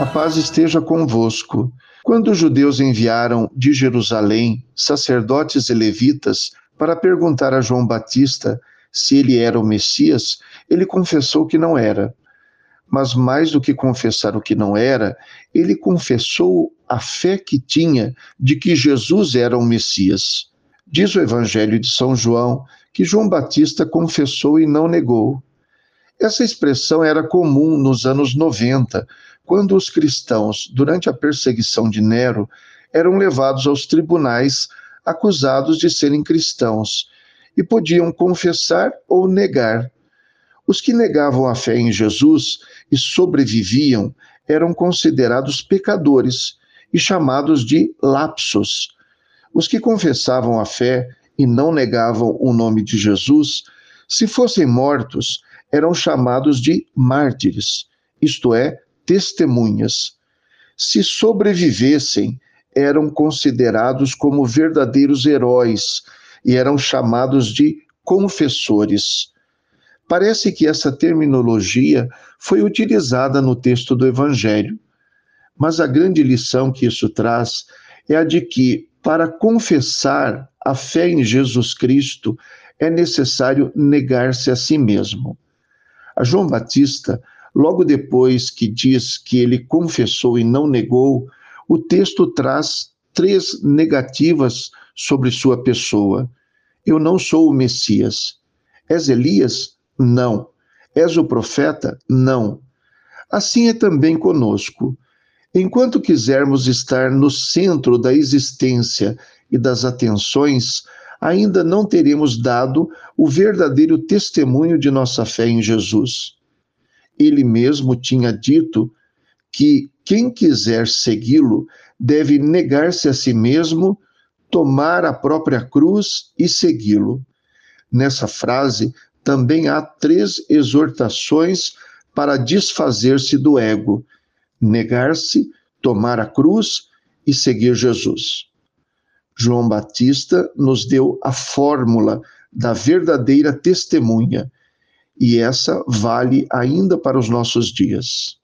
A paz esteja convosco. Quando os judeus enviaram de Jerusalém sacerdotes e levitas para perguntar a João Batista se ele era o Messias, ele confessou que não era. Mas mais do que confessar o que não era, ele confessou a fé que tinha de que Jesus era o Messias. Diz o Evangelho de São João que João Batista confessou e não negou. Essa expressão era comum nos anos 90, quando os cristãos, durante a perseguição de Nero, eram levados aos tribunais acusados de serem cristãos e podiam confessar ou negar. Os que negavam a fé em Jesus e sobreviviam eram considerados pecadores e chamados de lapsos. Os que confessavam a fé e não negavam o nome de Jesus, se fossem mortos, eram chamados de mártires, isto é, testemunhas. Se sobrevivessem, eram considerados como verdadeiros heróis e eram chamados de confessores. Parece que essa terminologia foi utilizada no texto do Evangelho, mas a grande lição que isso traz é a de que, para confessar a fé em Jesus Cristo, é necessário negar-se a si mesmo. A João Batista, logo depois que diz que ele confessou e não negou, o texto traz três negativas sobre sua pessoa. Eu não sou o Messias. És Elias? Não. És o profeta? Não. Assim é também conosco. Enquanto quisermos estar no centro da existência e das atenções, ainda não teremos dado o verdadeiro testemunho de nossa fé em Jesus. Ele mesmo tinha dito que quem quiser segui-lo deve negar-se a si mesmo, tomar a própria cruz e segui-lo. Nessa frase também há três exortações para desfazer-se do ego: negar-se, tomar a cruz e seguir Jesus. João Batista nos deu a fórmula da verdadeira testemunha, e essa vale ainda para os nossos dias.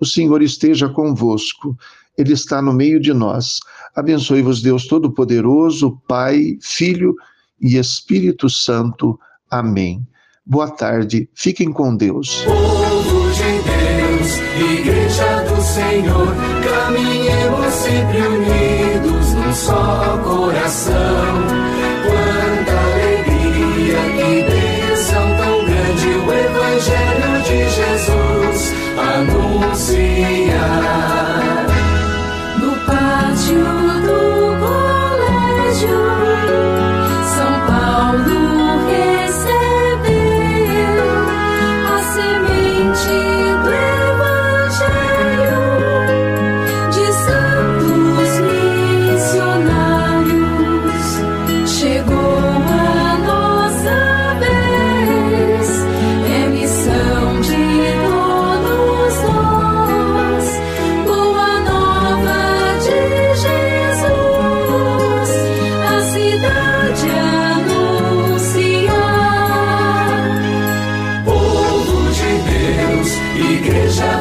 O Senhor esteja convosco, Ele está no meio de nós. Abençoe-vos, Deus Todo-Poderoso, Pai, Filho e Espírito Santo. Amém. Boa tarde, fiquem com Deus. Povo de Deus, Igreja do Senhor, caminhemos sempre unidos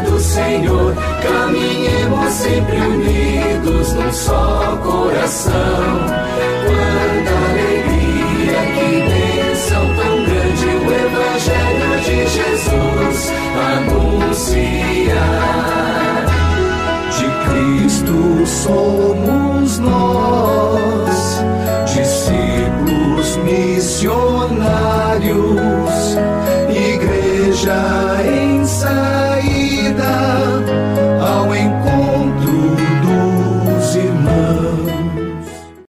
Do Senhor, caminhemos sempre unidos num só coração. Quanta alegria, que bênção tão grande o Evangelho de Jesus anuncia. De Cristo somos nós, discípulos missionários, igreja em saída